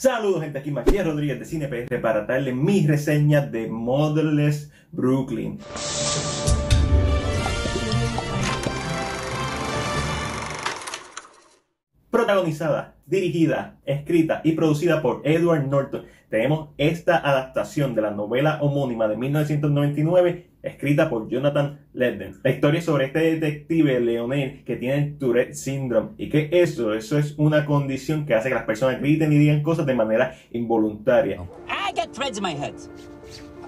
Saludos gente, aquí Matías Rodríguez de CinePR para traerles mis reseñas de Motherless Brooklyn. Protagonizada, dirigida, escrita y producida por Edward Norton, tenemos esta adaptación de la novela homónima de 1999 escrita por Jonathan Ledden. La historia sobre este detective Leonel que tiene Tourette Syndrome. ¿Y que eso? Eso es una condición que hace que las personas griten y digan cosas de manera involuntaria. I got threads in my head.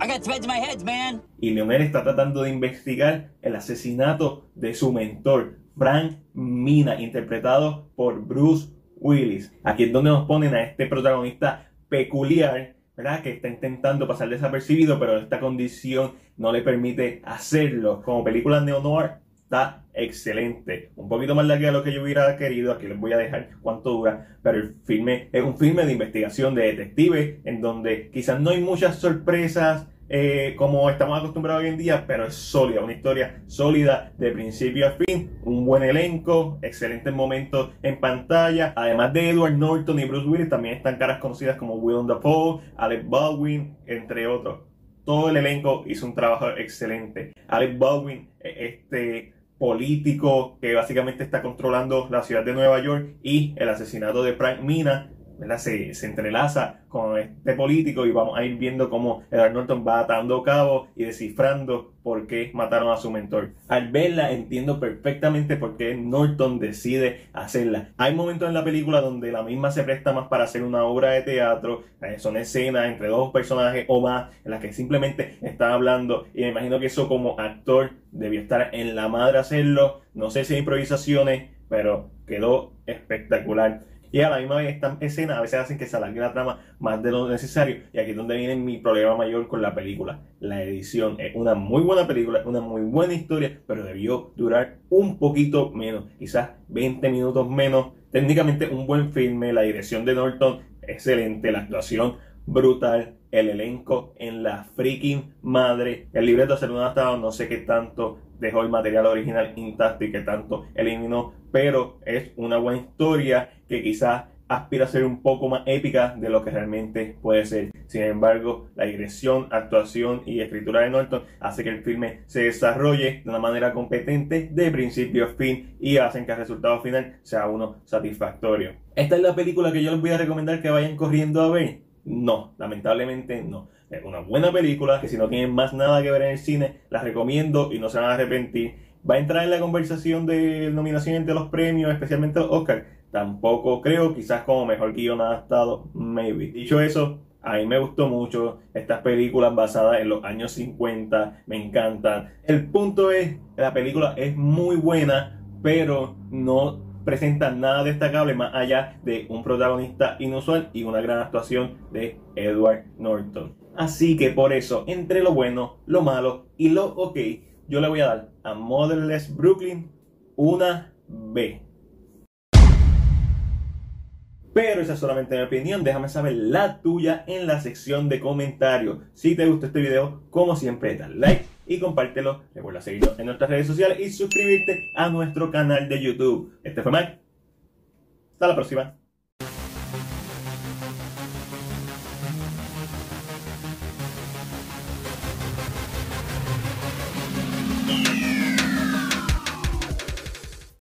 I got threads in my head, man. Y Leonel está tratando de investigar el asesinato de su mentor, Frank Mina, interpretado por Bruce Willis. Aquí es donde nos ponen a este protagonista peculiar, ¿verdad? Que está intentando pasar desapercibido, pero esta condición no le permite hacerlo. Como película neo-noir está excelente. Un poquito más larga de lo que yo hubiera querido. Aquí les voy a dejar cuánto dura. Pero el filme es un filme de investigación de detective en donde quizás no hay muchas sorpresas eh, como estamos acostumbrados hoy en día, pero es sólida, una historia sólida de principio a fin, un buen elenco, excelentes momentos en pantalla. Además de Edward Norton y Bruce Willis, también están caras conocidas como Willem Dafoe, Alec Baldwin, entre otros. Todo el elenco hizo un trabajo excelente. Alec Baldwin, e, este político que básicamente está controlando la ciudad de Nueva York y el asesinato de Frank Mina se, se, entrelaza con este político y vamos a ir viendo cómo Edward Norton va atando cabos y descifrando por qué mataron a su mentor. Al verla entiendo perfectamente por qué Norton decide hacerla. Hay momentos en la película donde la misma se presta más para hacer una obra de teatro, eh, son escenas entre dos personajes o más en las que simplemente están hablando y me imagino que eso como actor debió estar en la madre hacerlo. No sé si hay improvisaciones, pero quedó espectacular. Y a la misma vez estas escenas a veces hacen que se alargue la trama más de lo necesario. Y aquí es donde viene mi problema mayor con la película. La edición es una muy buena película, una muy buena historia, pero debió durar un poquito menos, quizás 20 minutos menos. Técnicamente un buen filme, la dirección de Norton excelente, la actuación brutal, el elenco en la freaking madre, el libreto ser un adaptado, no sé qué tanto dejó el material original intacto y que tanto eliminó, pero es una buena historia que quizás aspira a ser un poco más épica de lo que realmente puede ser. Sin embargo, la dirección, actuación y escritura de Norton hace que el filme se desarrolle de una manera competente de principio a fin y hacen que el resultado final sea uno satisfactorio. Esta es la película que yo les voy a recomendar que vayan corriendo a ver. No, lamentablemente no. Es una buena película que si no tienen más nada que ver en el cine, la recomiendo y no se van a arrepentir. Va a entrar en la conversación de nominaciones de los premios, especialmente los Oscar Tampoco creo, quizás como mejor guion adaptado, maybe. Dicho eso, a mí me gustó mucho estas películas basadas en los años 50, me encantan. El punto es, la película es muy buena, pero no presenta nada destacable más allá de un protagonista inusual y una gran actuación de Edward Norton. Así que por eso, entre lo bueno, lo malo y lo ok, yo le voy a dar a Motherless Brooklyn una B. Pero esa es solamente mi opinión, déjame saber la tuya en la sección de comentarios. Si te gustó este video, como siempre, dale like y compártelo. Recuerda seguirnos en nuestras redes sociales y suscribirte a nuestro canal de YouTube. Este fue Mike. Hasta la próxima.